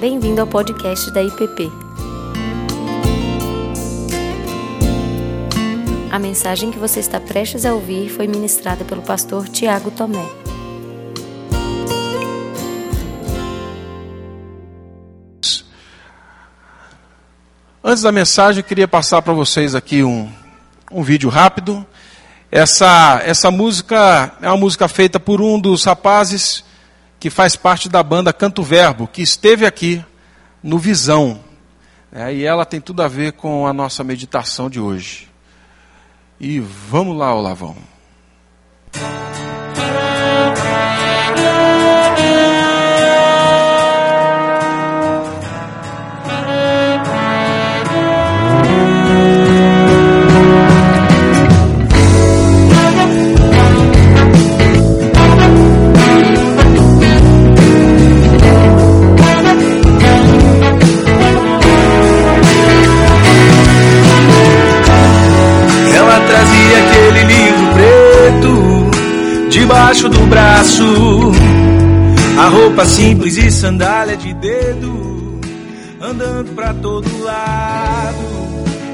Bem-vindo ao podcast da IPP. A mensagem que você está prestes a ouvir foi ministrada pelo pastor Tiago Tomé. Antes da mensagem, eu queria passar para vocês aqui um, um vídeo rápido. Essa, essa música é uma música feita por um dos rapazes que faz parte da banda Canto Verbo, que esteve aqui no Visão. É, e ela tem tudo a ver com a nossa meditação de hoje. E vamos lá, Olavão. Ela debaixo do braço, a roupa simples e sandália de dedo, andando pra todo lado.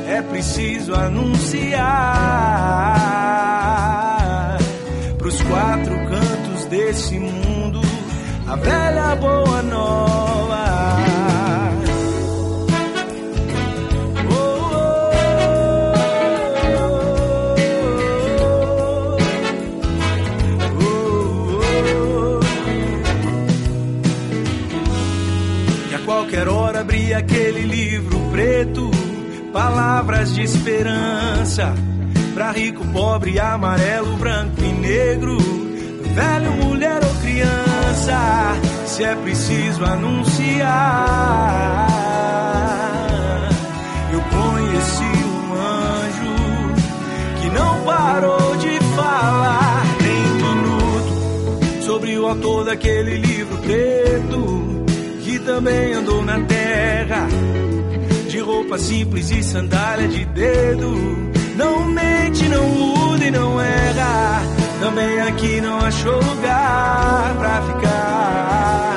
É preciso anunciar pros quatro cantos desse mundo a velha boa nova. Aquele livro preto, palavras de esperança. Pra rico, pobre, amarelo, branco e negro, velho, mulher ou criança, se é preciso anunciar. Eu conheci um anjo que não parou de falar nem um minuto sobre o autor daquele livro preto também andou na terra de roupa simples e sandália de dedo. Não mente, não muda e não erra. Também aqui não achou lugar pra ficar,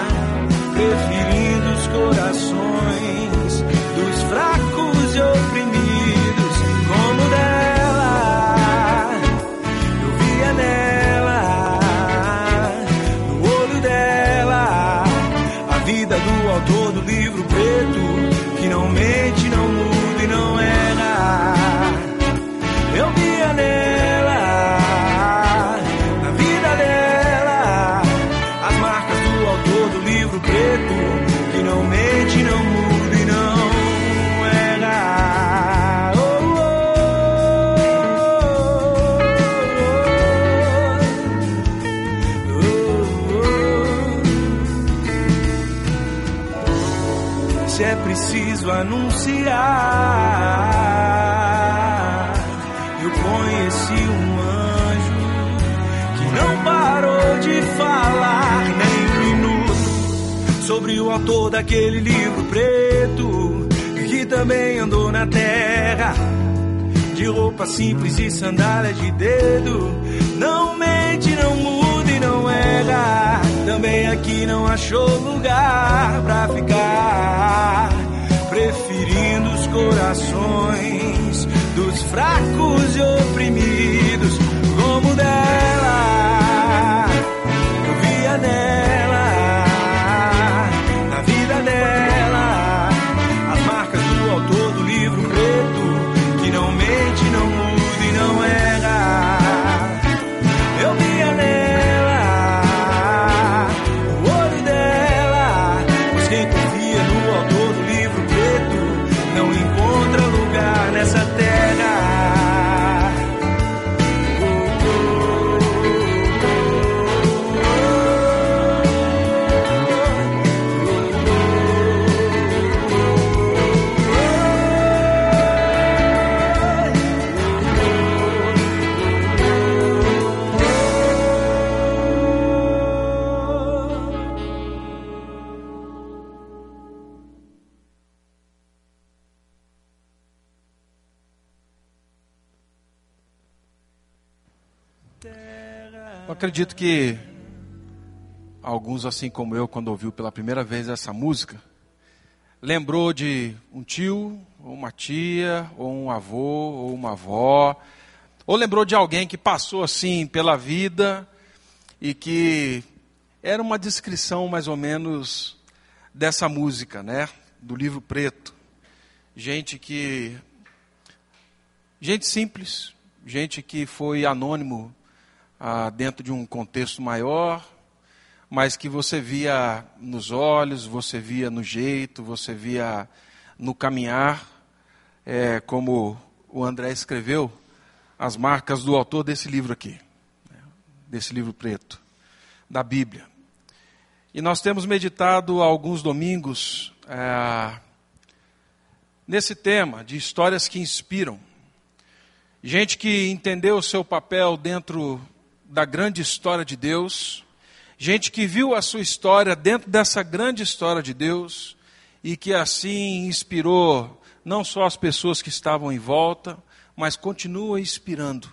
anunciar, eu conheci um anjo que não parou de falar nem um minuto sobre o autor daquele livro preto que também andou na terra de roupa simples e sandália de dedo. Não mente, não muda e não erra. Também aqui não achou lugar pra ficar. Preferindo os corações dos fracos e oprimidos, como o acredito que alguns, assim como eu, quando ouviu pela primeira vez essa música, lembrou de um tio, ou uma tia, ou um avô, ou uma avó, ou lembrou de alguém que passou assim pela vida e que era uma descrição mais ou menos dessa música, né? Do livro preto. Gente que. Gente simples, gente que foi anônimo ah, dentro de um contexto maior, mas que você via nos olhos, você via no jeito, você via no caminhar, é, como o André escreveu, as marcas do autor desse livro aqui, né, desse livro preto, da Bíblia. E nós temos meditado alguns domingos é, nesse tema de histórias que inspiram. Gente que entendeu o seu papel dentro da grande história de Deus gente que viu a sua história dentro dessa grande história de Deus e que assim inspirou não só as pessoas que estavam em volta, mas continua inspirando.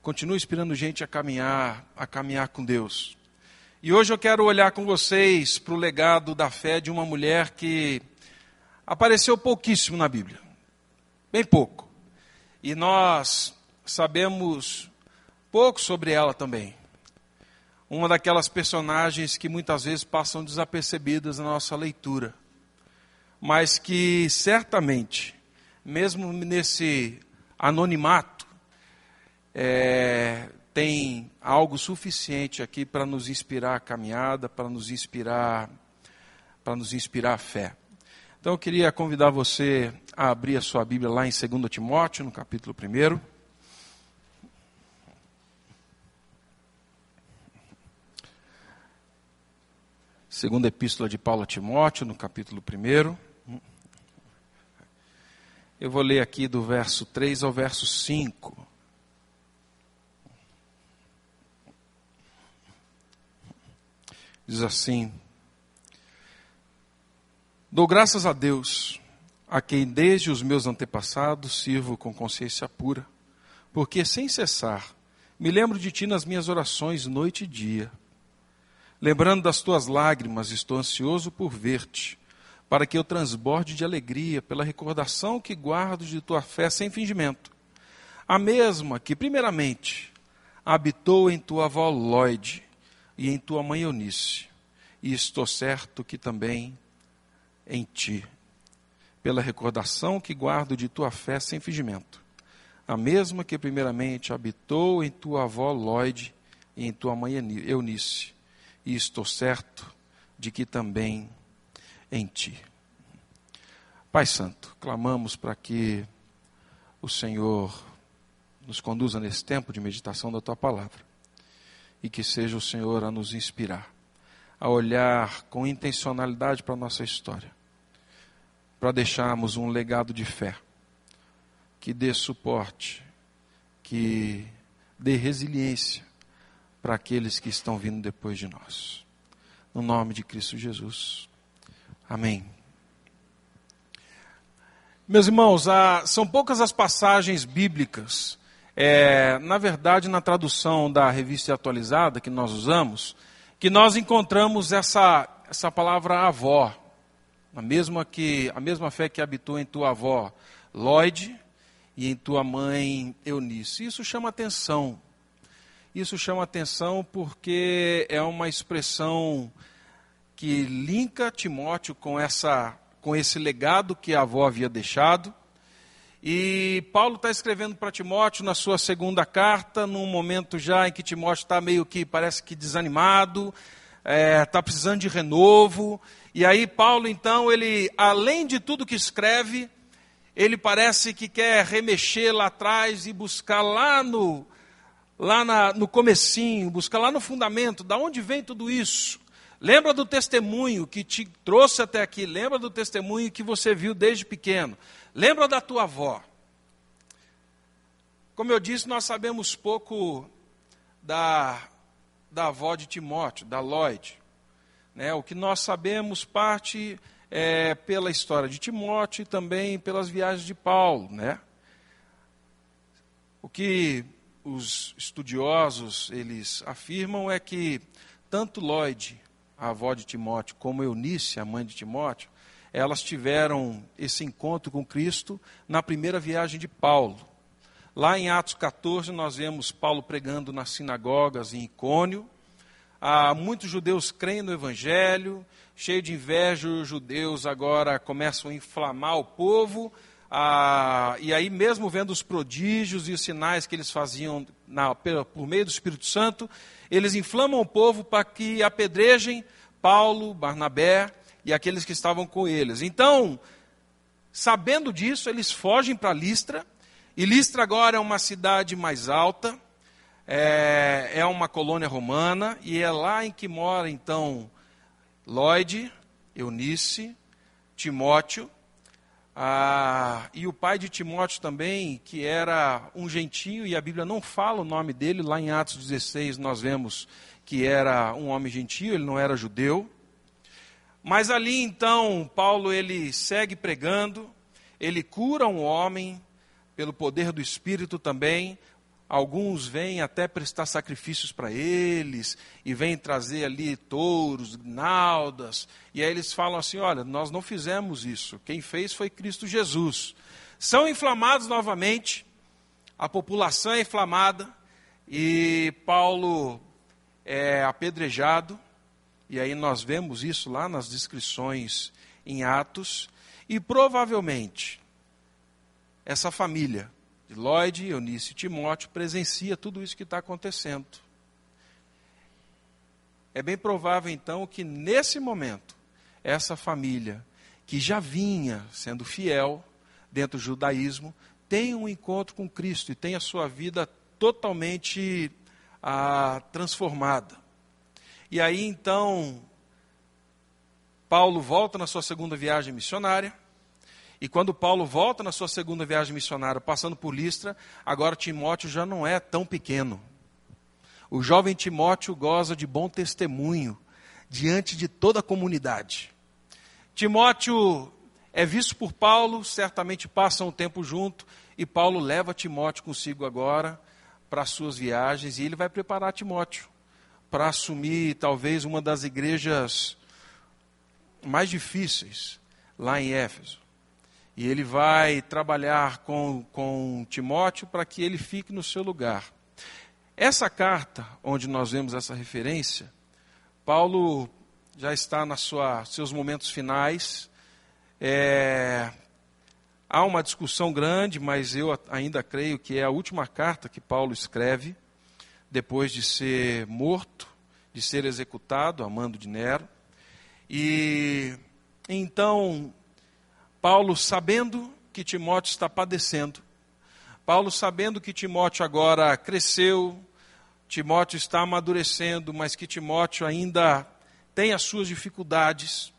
Continua inspirando gente a caminhar, a caminhar com Deus. E hoje eu quero olhar com vocês para o legado da fé de uma mulher que apareceu pouquíssimo na Bíblia. Bem pouco. E nós sabemos pouco sobre ela também uma daquelas personagens que muitas vezes passam desapercebidas na nossa leitura, mas que certamente, mesmo nesse anonimato, é, tem algo suficiente aqui para nos inspirar a caminhada, para nos inspirar, para nos inspirar a fé. Então eu queria convidar você a abrir a sua Bíblia lá em 2 Timóteo, no capítulo 1. Segunda Epístola de Paulo a Timóteo, no capítulo 1. Eu vou ler aqui do verso 3 ao verso 5. Diz assim: Dou graças a Deus, a quem desde os meus antepassados sirvo com consciência pura, porque sem cessar me lembro de ti nas minhas orações noite e dia Lembrando das tuas lágrimas, estou ansioso por ver-te, para que eu transborde de alegria pela recordação que guardo de tua fé sem fingimento. A mesma que, primeiramente, habitou em tua avó Lloyd e em tua mãe Eunice, e estou certo que também em ti, pela recordação que guardo de tua fé sem fingimento. A mesma que, primeiramente, habitou em tua avó Lloyd e em tua mãe Eunice e estou certo de que também em ti. Pai Santo, clamamos para que o Senhor nos conduza nesse tempo de meditação da tua palavra e que seja o Senhor a nos inspirar, a olhar com intencionalidade para a nossa história, para deixarmos um legado de fé que dê suporte, que dê resiliência para aqueles que estão vindo depois de nós. No nome de Cristo Jesus. Amém. Meus irmãos, há, são poucas as passagens bíblicas, é, na verdade, na tradução da revista atualizada que nós usamos, que nós encontramos essa, essa palavra avó, a mesma, que, a mesma fé que habitou em tua avó Lloyd e em tua mãe Eunice. Isso chama atenção, isso chama atenção porque é uma expressão que linka Timóteo com, essa, com esse legado que a avó havia deixado. E Paulo está escrevendo para Timóteo na sua segunda carta, num momento já em que Timóteo está meio que, parece que desanimado, está é, tá precisando de renovo. E aí Paulo, então, ele, além de tudo que escreve, ele parece que quer remexer lá atrás e buscar lá no, lá na, no comecinho, busca lá no fundamento, da onde vem tudo isso? Lembra do testemunho que te trouxe até aqui, lembra do testemunho que você viu desde pequeno, lembra da tua avó. Como eu disse, nós sabemos pouco da, da avó de Timóteo, da Lloyd. Né? O que nós sabemos parte é, pela história de Timóteo e também pelas viagens de Paulo. Né? O que os estudiosos eles afirmam é que tanto Lloyd, a avó de Timóteo, como Eunice, a mãe de Timóteo, elas tiveram esse encontro com Cristo na primeira viagem de Paulo. Lá em Atos 14, nós vemos Paulo pregando nas sinagogas em Icônio. Ah, muitos judeus creem no Evangelho, cheio de inveja, os judeus agora começam a inflamar o povo. Ah, e aí, mesmo vendo os prodígios e os sinais que eles faziam na, por meio do Espírito Santo, eles inflamam o povo para que apedrejem Paulo, Barnabé e aqueles que estavam com eles. Então, sabendo disso, eles fogem para Listra, e Listra agora é uma cidade mais alta, é, é uma colônia romana, e é lá em que mora então Lloyd, Eunice, Timóteo, ah, e o pai de Timóteo também, que era um gentio, e a Bíblia não fala o nome dele, lá em Atos 16 nós vemos que era um homem gentio, ele não era judeu. Mas ali então, Paulo ele segue pregando, ele cura um homem pelo poder do Espírito também. Alguns vêm até prestar sacrifícios para eles e vêm trazer ali touros, naldas. E aí eles falam assim: olha, nós não fizemos isso. Quem fez foi Cristo Jesus. São inflamados novamente, a população é inflamada e Paulo é apedrejado e aí nós vemos isso lá nas descrições em Atos. E provavelmente essa família de Lloyd, Eunice e Timóteo presencia tudo isso que está acontecendo. É bem provável então que nesse momento essa família que já vinha sendo fiel dentro do judaísmo tenha um encontro com Cristo e tenha a sua vida totalmente ah, transformada. E aí então, Paulo volta na sua segunda viagem missionária. E quando Paulo volta na sua segunda viagem missionária, passando por Listra, agora Timóteo já não é tão pequeno. O jovem Timóteo goza de bom testemunho diante de toda a comunidade. Timóteo é visto por Paulo, certamente passam um tempo junto, e Paulo leva Timóteo consigo agora para as suas viagens, e ele vai preparar Timóteo para assumir talvez uma das igrejas mais difíceis lá em Éfeso. E ele vai trabalhar com, com Timóteo para que ele fique no seu lugar. Essa carta, onde nós vemos essa referência, Paulo já está nos seus momentos finais. É, há uma discussão grande, mas eu ainda creio que é a última carta que Paulo escreve depois de ser morto, de ser executado a mando de Nero. E então, Paulo, sabendo que Timóteo está padecendo, Paulo, sabendo que Timóteo agora cresceu, Timóteo está amadurecendo, mas que Timóteo ainda tem as suas dificuldades.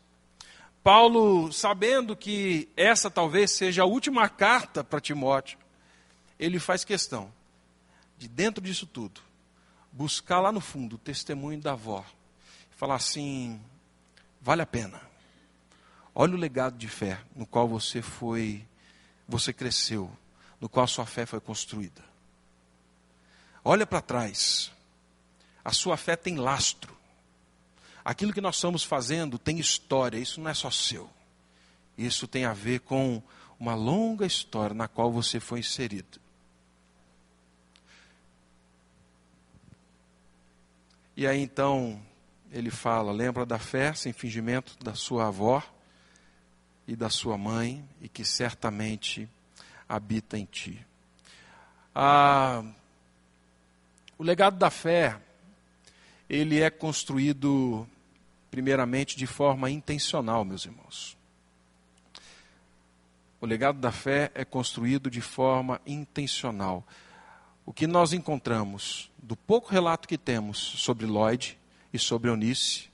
Paulo, sabendo que essa talvez seja a última carta para Timóteo, ele faz questão de, dentro disso tudo, buscar lá no fundo o testemunho da avó, falar assim: vale a pena. Olha o legado de fé no qual você foi, você cresceu, no qual sua fé foi construída. Olha para trás. A sua fé tem lastro. Aquilo que nós estamos fazendo tem história, isso não é só seu. Isso tem a ver com uma longa história na qual você foi inserido. E aí então ele fala: lembra da fé sem fingimento da sua avó e da sua mãe, e que certamente habita em ti. Ah, o legado da fé, ele é construído primeiramente de forma intencional, meus irmãos. O legado da fé é construído de forma intencional. O que nós encontramos do pouco relato que temos sobre Lloyd e sobre Eunice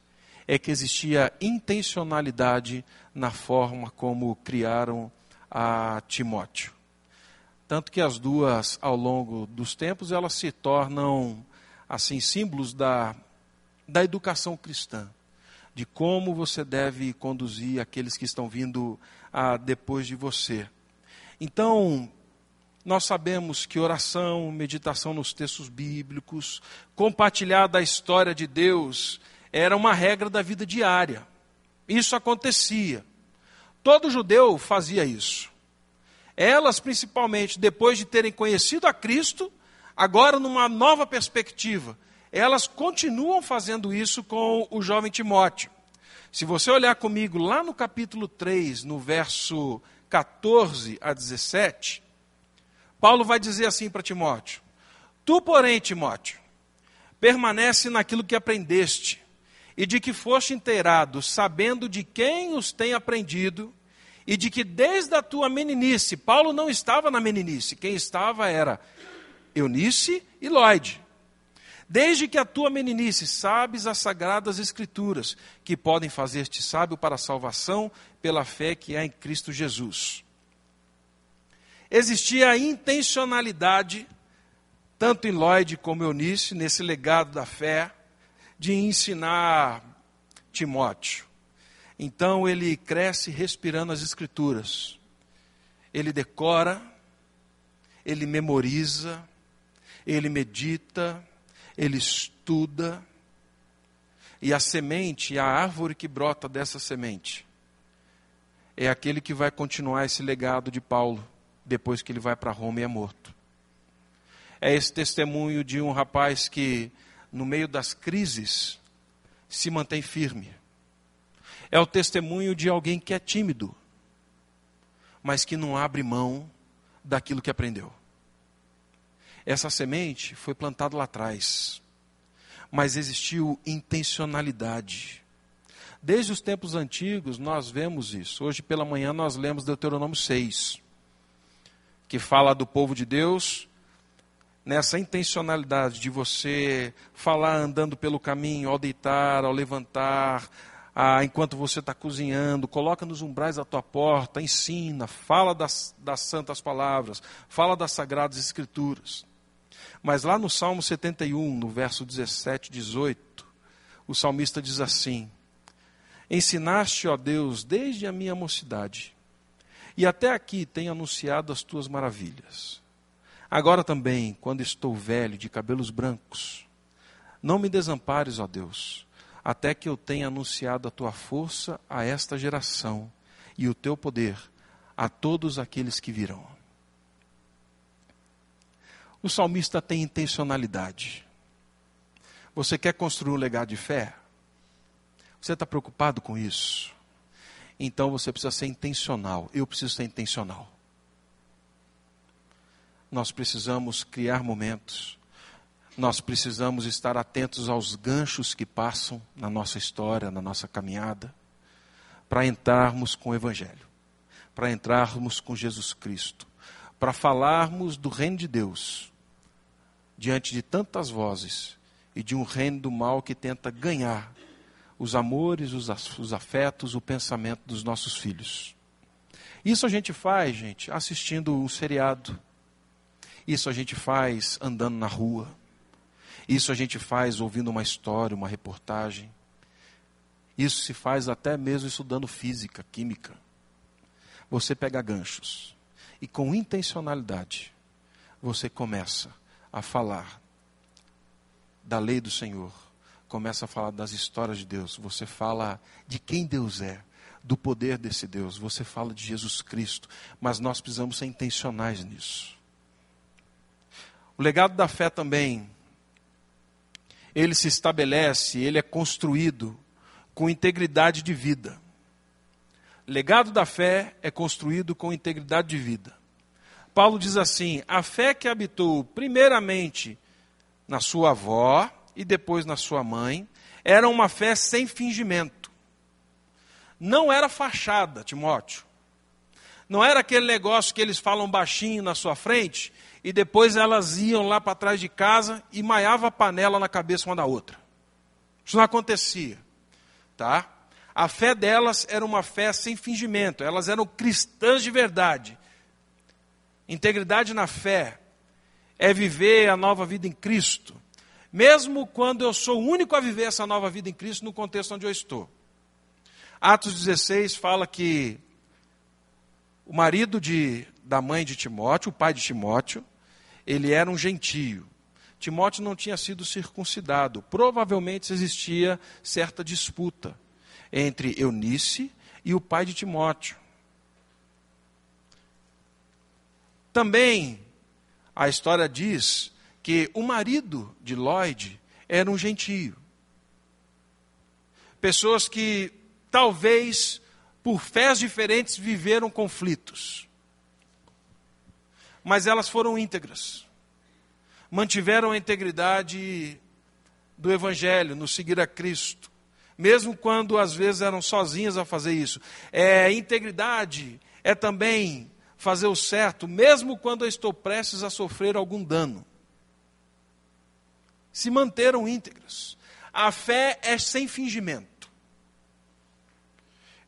é que existia intencionalidade na forma como criaram a Timóteo. Tanto que as duas, ao longo dos tempos, elas se tornam assim símbolos da, da educação cristã, de como você deve conduzir aqueles que estão vindo a, depois de você. Então, nós sabemos que oração, meditação nos textos bíblicos, compartilhar da história de Deus, era uma regra da vida diária. Isso acontecia. Todo judeu fazia isso. Elas, principalmente, depois de terem conhecido a Cristo, agora numa nova perspectiva, elas continuam fazendo isso com o jovem Timóteo. Se você olhar comigo lá no capítulo 3, no verso 14 a 17, Paulo vai dizer assim para Timóteo: Tu, porém, Timóteo, permanece naquilo que aprendeste e de que foste inteirado, sabendo de quem os tem aprendido e de que desde a tua meninice, Paulo não estava na meninice, quem estava era Eunice e Lloyd. Desde que a tua meninice sabes as sagradas escrituras, que podem fazer-te sábio para a salvação pela fé que há em Cristo Jesus. Existia a intencionalidade, tanto em Lloyd como Eunice, nesse legado da fé, de ensinar Timóteo. Então ele cresce respirando as escrituras. Ele decora, ele memoriza, ele medita, ele estuda, e a semente, a árvore que brota dessa semente, é aquele que vai continuar esse legado de Paulo depois que ele vai para Roma e é morto. É esse testemunho de um rapaz que, no meio das crises, se mantém firme. É o testemunho de alguém que é tímido, mas que não abre mão daquilo que aprendeu. Essa semente foi plantada lá atrás, mas existiu intencionalidade. Desde os tempos antigos nós vemos isso. Hoje pela manhã nós lemos Deuteronômio 6, que fala do povo de Deus nessa intencionalidade de você falar andando pelo caminho, ao deitar, ao levantar, ah, enquanto você está cozinhando, coloca nos umbrais da tua porta, ensina, fala das, das santas palavras, fala das sagradas escrituras. Mas lá no Salmo 71, no verso 17 e 18, o salmista diz assim: Ensinaste, ó Deus, desde a minha mocidade, e até aqui tenho anunciado as tuas maravilhas. Agora também, quando estou velho, de cabelos brancos, não me desampares, ó Deus até que eu tenha anunciado a tua força a esta geração e o teu poder a todos aqueles que virão. O salmista tem intencionalidade. Você quer construir um legado de fé? Você está preocupado com isso? Então você precisa ser intencional. Eu preciso ser intencional. Nós precisamos criar momentos nós precisamos estar atentos aos ganchos que passam na nossa história, na nossa caminhada, para entrarmos com o Evangelho, para entrarmos com Jesus Cristo, para falarmos do reino de Deus diante de tantas vozes e de um reino do mal que tenta ganhar os amores, os afetos, o pensamento dos nossos filhos. Isso a gente faz, gente, assistindo um seriado. Isso a gente faz andando na rua. Isso a gente faz ouvindo uma história, uma reportagem. Isso se faz até mesmo estudando física, química. Você pega ganchos e com intencionalidade você começa a falar da lei do Senhor, começa a falar das histórias de Deus, você fala de quem Deus é, do poder desse Deus, você fala de Jesus Cristo, mas nós precisamos ser intencionais nisso. O legado da fé também ele se estabelece, ele é construído com integridade de vida. Legado da fé é construído com integridade de vida. Paulo diz assim: a fé que habitou primeiramente na sua avó e depois na sua mãe era uma fé sem fingimento. Não era fachada, Timóteo. Não era aquele negócio que eles falam baixinho na sua frente e depois elas iam lá para trás de casa e maiava a panela na cabeça uma da outra. Isso não acontecia, tá? A fé delas era uma fé sem fingimento, elas eram cristãs de verdade. Integridade na fé é viver a nova vida em Cristo, mesmo quando eu sou o único a viver essa nova vida em Cristo no contexto onde eu estou. Atos 16 fala que o marido de, da mãe de Timóteo, o pai de Timóteo, ele era um gentio. Timóteo não tinha sido circuncidado. Provavelmente existia certa disputa entre Eunice e o pai de Timóteo. Também a história diz que o marido de Lloyd era um gentio. Pessoas que talvez por fés diferentes viveram conflitos. Mas elas foram íntegras. Mantiveram a integridade do evangelho, no seguir a Cristo, mesmo quando às vezes eram sozinhas a fazer isso. É integridade é também fazer o certo, mesmo quando eu estou prestes a sofrer algum dano. Se manteram íntegras. A fé é sem fingimento.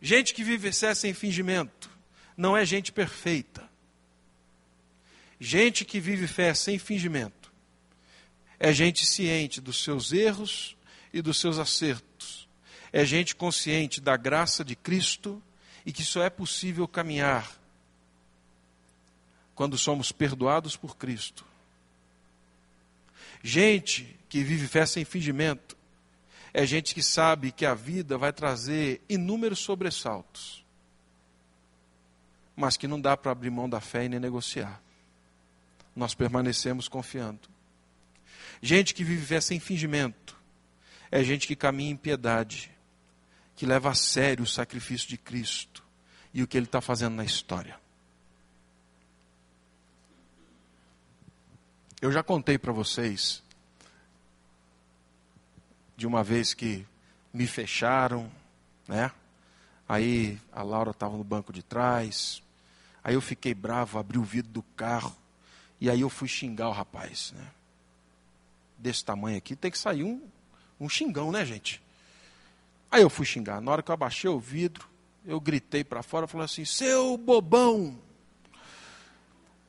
Gente que vive sem fingimento não é gente perfeita. Gente que vive fé sem fingimento é gente ciente dos seus erros e dos seus acertos. É gente consciente da graça de Cristo e que só é possível caminhar quando somos perdoados por Cristo. Gente que vive fé sem fingimento é gente que sabe que a vida vai trazer inúmeros sobressaltos, mas que não dá para abrir mão da fé e nem negociar. Nós permanecemos confiando. Gente que vive sem fingimento é gente que caminha em piedade, que leva a sério o sacrifício de Cristo e o que Ele está fazendo na história. Eu já contei para vocês de uma vez que me fecharam, né? Aí a Laura estava no banco de trás. Aí eu fiquei bravo, abri o vidro do carro. E aí eu fui xingar o rapaz, né? Desse tamanho aqui, tem que sair um, um xingão, né, gente? Aí eu fui xingar. Na hora que eu abaixei o vidro, eu gritei para fora, falei assim: "Seu bobão!"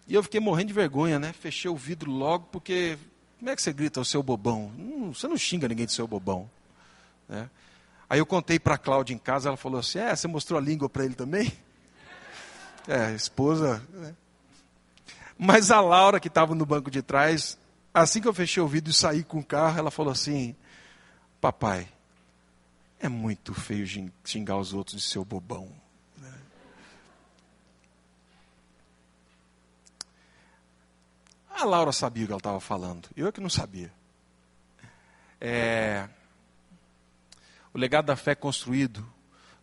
E eu fiquei morrendo de vergonha, né? Fechei o vidro logo, porque como é que você grita o seu bobão? Hum, você não xinga ninguém de seu bobão. Né? Aí eu contei para a Cláudia em casa, ela falou assim: É, você mostrou a língua para ele também? É, esposa. Né? Mas a Laura, que estava no banco de trás, assim que eu fechei o vidro e saí com o carro, ela falou assim: Papai, é muito feio xingar os outros de seu bobão. A Laura sabia o que ela estava falando, eu é que não sabia. É... O legado da fé é construído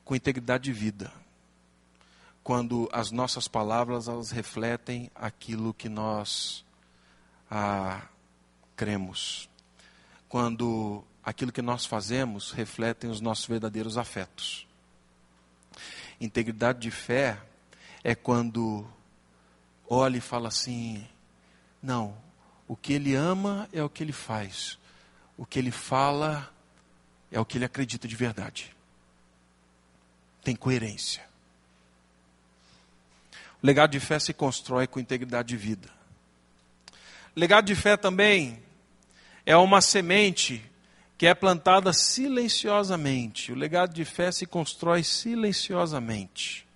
com integridade de vida. Quando as nossas palavras elas refletem aquilo que nós ah, cremos. Quando aquilo que nós fazemos refletem os nossos verdadeiros afetos. Integridade de fé é quando olha e fala assim: não. O que ele ama é o que ele faz. O que ele fala é o que ele acredita de verdade. Tem coerência. Legado de fé se constrói com integridade de vida. Legado de fé também é uma semente que é plantada silenciosamente. O legado de fé se constrói silenciosamente.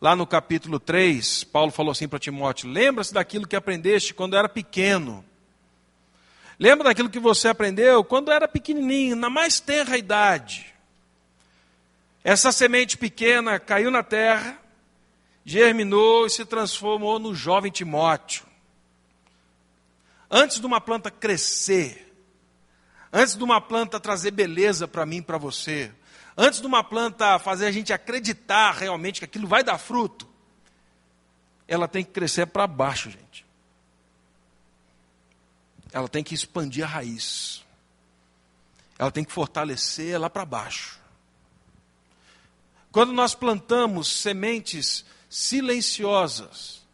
Lá no capítulo 3, Paulo falou assim para Timóteo: Lembra-se daquilo que aprendeste quando era pequeno. Lembra daquilo que você aprendeu quando era pequenininho, na mais tenra idade. Essa semente pequena caiu na terra, germinou e se transformou no jovem Timóteo. Antes de uma planta crescer, antes de uma planta trazer beleza para mim e para você, Antes de uma planta fazer a gente acreditar realmente que aquilo vai dar fruto, ela tem que crescer para baixo, gente. Ela tem que expandir a raiz. Ela tem que fortalecer lá para baixo. Quando nós plantamos sementes silenciosas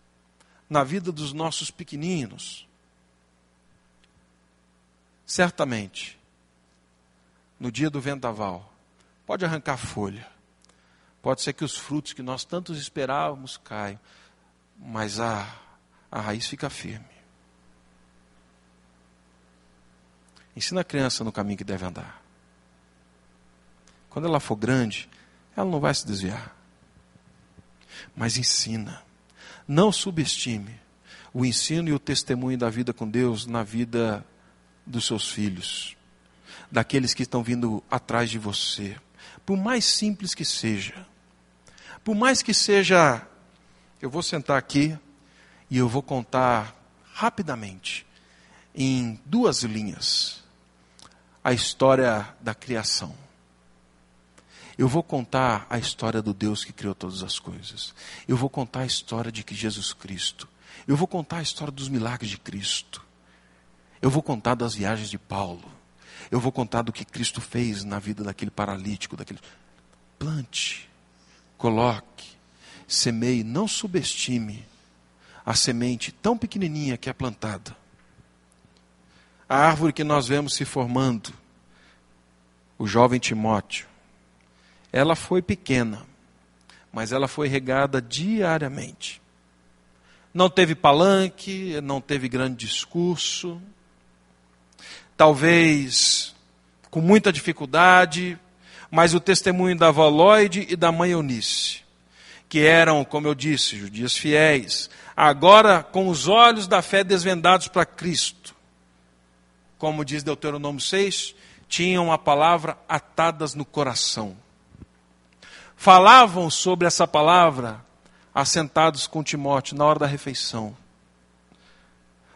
na vida dos nossos pequeninos, certamente, no dia do vendaval, Pode arrancar folha. Pode ser que os frutos que nós tantos esperávamos caiam, mas a, a raiz fica firme. Ensina a criança no caminho que deve andar. Quando ela for grande, ela não vai se desviar. Mas ensina. Não subestime o ensino e o testemunho da vida com Deus na vida dos seus filhos, daqueles que estão vindo atrás de você por mais simples que seja, por mais que seja, eu vou sentar aqui E eu vou contar rapidamente, em duas linhas, a história da criação. Eu vou contar a história do Deus que criou todas as coisas. Eu vou contar a história de que Jesus Cristo. Eu vou contar a história dos milagres de Cristo. Eu vou contar das viagens de Paulo. Eu vou contar do que Cristo fez na vida daquele paralítico, daquele. Plante, coloque, semeie, não subestime a semente tão pequenininha que é plantada. A árvore que nós vemos se formando, o jovem Timóteo, ela foi pequena, mas ela foi regada diariamente. Não teve palanque, não teve grande discurso, talvez com muita dificuldade, mas o testemunho da Lloyd e da mãe Eunice, que eram, como eu disse, judias fiéis, agora com os olhos da fé desvendados para Cristo. Como diz Deuteronômio 6, tinham a palavra atadas no coração. Falavam sobre essa palavra assentados com Timóteo na hora da refeição.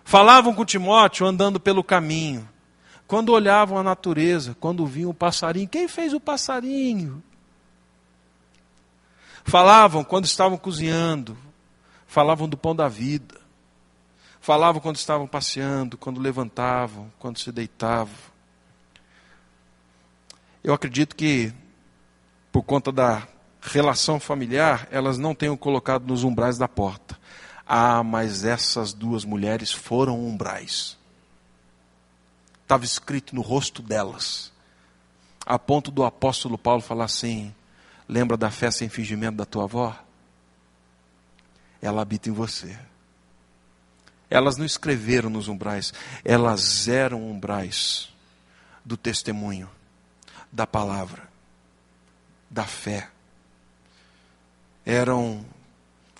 Falavam com Timóteo andando pelo caminho. Quando olhavam a natureza, quando viam o passarinho, quem fez o passarinho? Falavam quando estavam cozinhando, falavam do pão da vida. Falavam quando estavam passeando, quando levantavam, quando se deitavam. Eu acredito que, por conta da relação familiar, elas não tenham colocado nos umbrais da porta. Ah, mas essas duas mulheres foram umbrais estava escrito no rosto delas, a ponto do apóstolo Paulo falar assim: lembra da festa sem fingimento da tua avó? Ela habita em você. Elas não escreveram nos umbrais, elas eram umbrais do testemunho, da palavra, da fé. Eram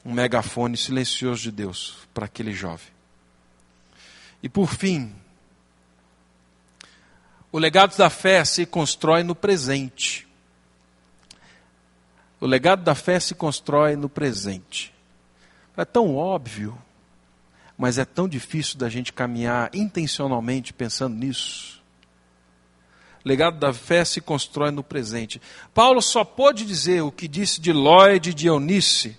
um megafone silencioso de Deus para aquele jovem. E por fim, o legado da fé se constrói no presente. O legado da fé se constrói no presente. É tão óbvio, mas é tão difícil da gente caminhar intencionalmente pensando nisso. Legado da fé se constrói no presente. Paulo só pôde dizer o que disse de Lloyd e de Eunice,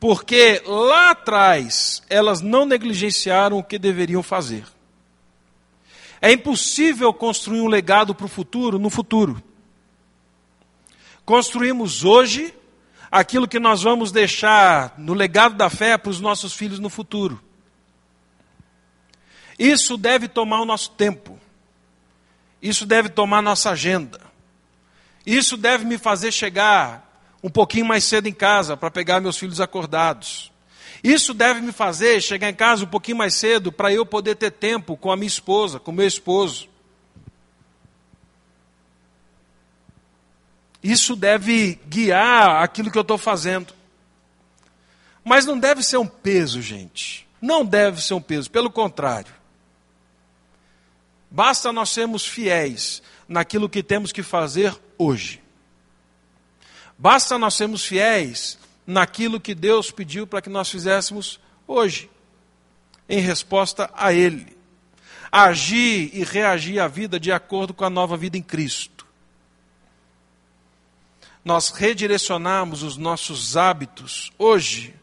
porque lá atrás elas não negligenciaram o que deveriam fazer. É impossível construir um legado para o futuro no futuro. Construímos hoje aquilo que nós vamos deixar no legado da fé para os nossos filhos no futuro. Isso deve tomar o nosso tempo. Isso deve tomar nossa agenda. Isso deve me fazer chegar um pouquinho mais cedo em casa para pegar meus filhos acordados. Isso deve me fazer chegar em casa um pouquinho mais cedo para eu poder ter tempo com a minha esposa, com meu esposo. Isso deve guiar aquilo que eu estou fazendo. Mas não deve ser um peso, gente. Não deve ser um peso, pelo contrário. Basta nós sermos fiéis naquilo que temos que fazer hoje. Basta nós sermos fiéis naquilo que Deus pediu para que nós fizéssemos hoje, em resposta a Ele. Agir e reagir à vida de acordo com a nova vida em Cristo. Nós redirecionamos os nossos hábitos hoje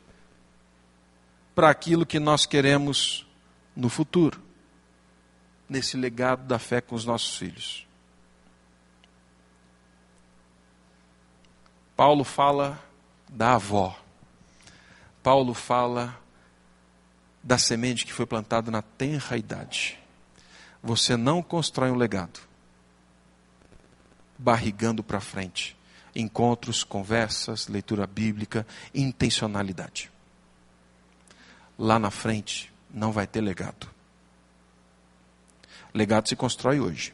para aquilo que nós queremos no futuro, nesse legado da fé com os nossos filhos. Paulo fala da avó. Paulo fala da semente que foi plantada na tenra idade. Você não constrói um legado barrigando para frente. Encontros, conversas, leitura bíblica, intencionalidade. Lá na frente não vai ter legado. Legado se constrói hoje.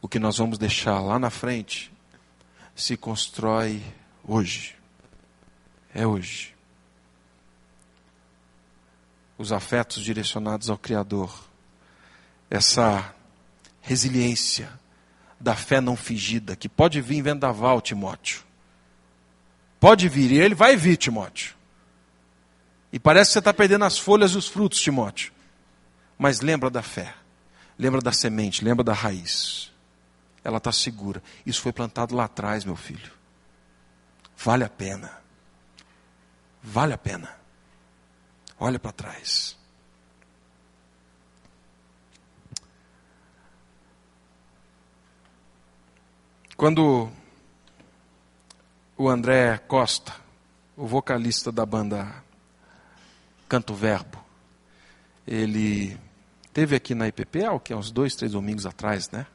O que nós vamos deixar lá na frente se constrói Hoje. É hoje. Os afetos direcionados ao Criador. Essa resiliência da fé não fingida, que pode vir vendaval, Timóteo. Pode vir, e ele vai vir, Timóteo. E parece que você está perdendo as folhas e os frutos, Timóteo. Mas lembra da fé, lembra da semente, lembra da raiz. Ela está segura. Isso foi plantado lá atrás, meu filho. Vale a pena. Vale a pena. Olha para trás. Quando o André Costa, o vocalista da banda Canto Verbo, ele teve aqui na IPP, há que, uns dois, três domingos atrás, né?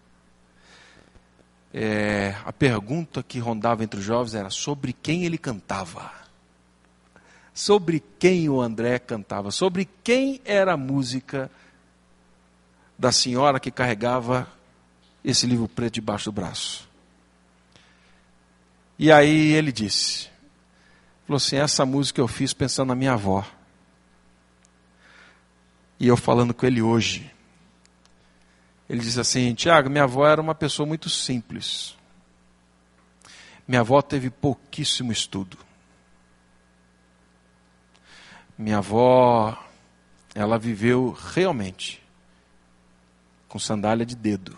É, a pergunta que rondava entre os jovens era sobre quem ele cantava. Sobre quem o André cantava. Sobre quem era a música da senhora que carregava esse livro preto debaixo do braço. E aí ele disse: falou assim, essa música eu fiz pensando na minha avó. E eu falando com ele hoje. Ele disse assim: Tiago, minha avó era uma pessoa muito simples. Minha avó teve pouquíssimo estudo. Minha avó, ela viveu realmente com sandália de dedo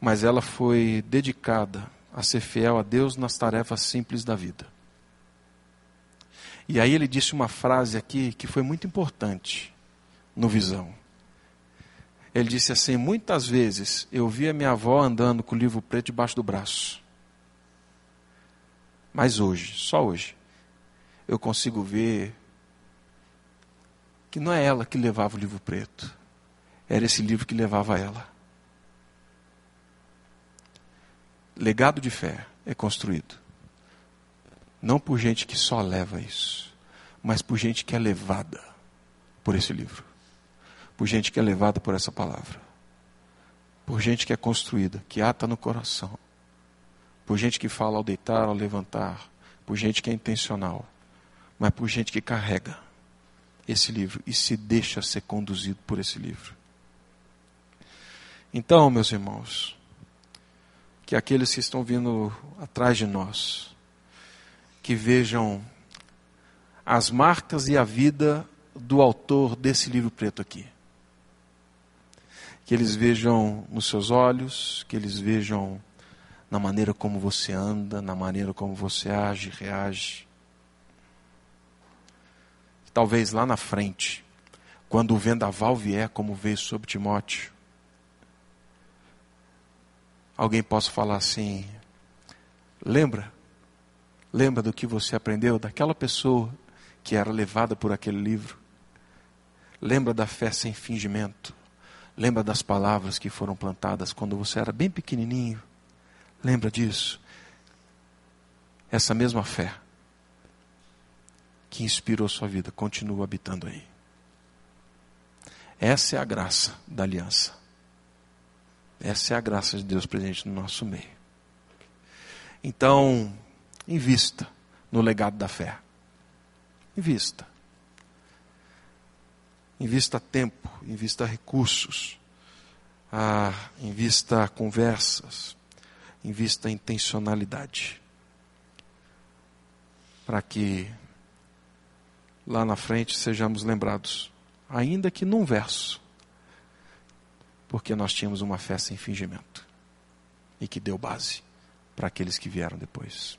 mas ela foi dedicada a ser fiel a Deus nas tarefas simples da vida. E aí ele disse uma frase aqui que foi muito importante no Visão. Ele disse assim: Muitas vezes eu via minha avó andando com o livro preto debaixo do braço. Mas hoje, só hoje, eu consigo ver que não é ela que levava o livro preto, era esse livro que levava ela. legado de fé é construído não por gente que só leva isso, mas por gente que é levada por esse livro, por gente que é levada por essa palavra, por gente que é construída, que ata no coração, por gente que fala ao deitar, ao levantar, por gente que é intencional, mas por gente que carrega esse livro e se deixa ser conduzido por esse livro. Então, meus irmãos, que aqueles que estão vindo atrás de nós, que vejam as marcas e a vida do autor desse livro preto aqui. Que eles vejam nos seus olhos, que eles vejam na maneira como você anda, na maneira como você age, reage. Talvez lá na frente, quando o vendaval vier, como veio sobre Timóteo, alguém possa falar assim: lembra? Lembra do que você aprendeu daquela pessoa que era levada por aquele livro? Lembra da fé sem fingimento? Lembra das palavras que foram plantadas quando você era bem pequenininho? Lembra disso? Essa mesma fé que inspirou sua vida continua habitando aí. Essa é a graça da aliança. Essa é a graça de Deus presente no nosso meio. Então, invista no legado da fé. Invista. Invista tempo, invista recursos, ah, invista conversas, invista intencionalidade. Para que lá na frente sejamos lembrados, ainda que num verso, porque nós tínhamos uma fé sem fingimento e que deu base para aqueles que vieram depois.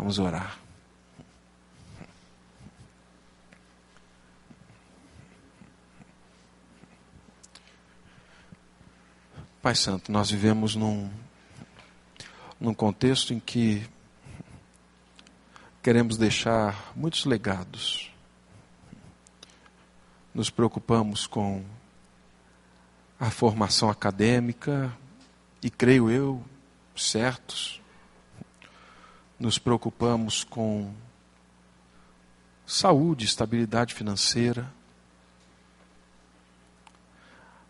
Vamos orar. Pai Santo, nós vivemos num, num contexto em que queremos deixar muitos legados. Nos preocupamos com a formação acadêmica, e creio eu, certos, nos preocupamos com saúde, estabilidade financeira,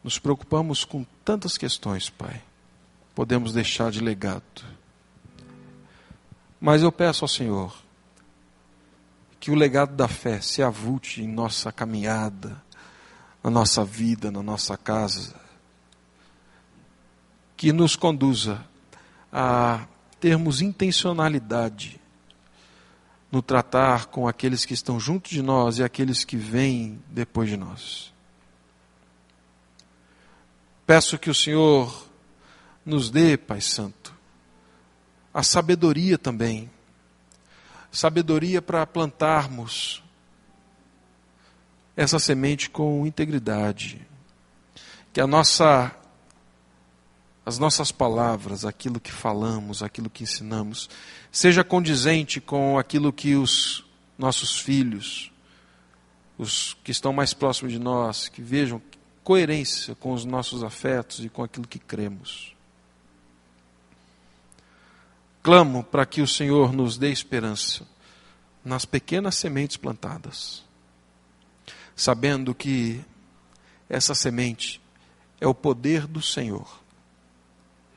nos preocupamos com tantas questões, Pai. Podemos deixar de legado. Mas eu peço ao Senhor que o legado da fé se avulte em nossa caminhada, na nossa vida, na nossa casa, que nos conduza a termos intencionalidade no tratar com aqueles que estão junto de nós e aqueles que vêm depois de nós. Peço que o Senhor nos dê, Pai Santo, a sabedoria também. Sabedoria para plantarmos essa semente com integridade. Que a nossa as nossas palavras, aquilo que falamos, aquilo que ensinamos, seja condizente com aquilo que os nossos filhos, os que estão mais próximos de nós, que vejam coerência com os nossos afetos e com aquilo que cremos. Clamo para que o Senhor nos dê esperança nas pequenas sementes plantadas, sabendo que essa semente é o poder do Senhor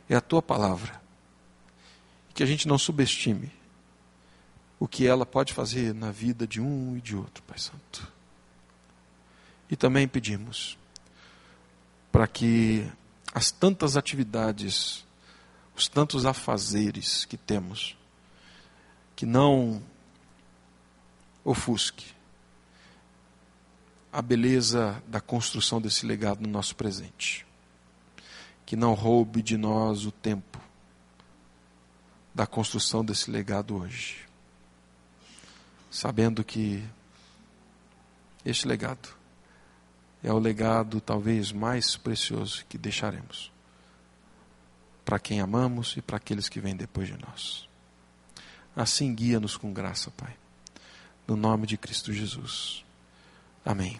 é a tua palavra. Que a gente não subestime o que ela pode fazer na vida de um e de outro, Pai Santo. E também pedimos para que as tantas atividades, os tantos afazeres que temos, que não ofusque a beleza da construção desse legado no nosso presente que não roube de nós o tempo da construção desse legado hoje. Sabendo que este legado é o legado talvez mais precioso que deixaremos para quem amamos e para aqueles que vêm depois de nós. Assim guia-nos com graça, Pai. No nome de Cristo Jesus. Amém.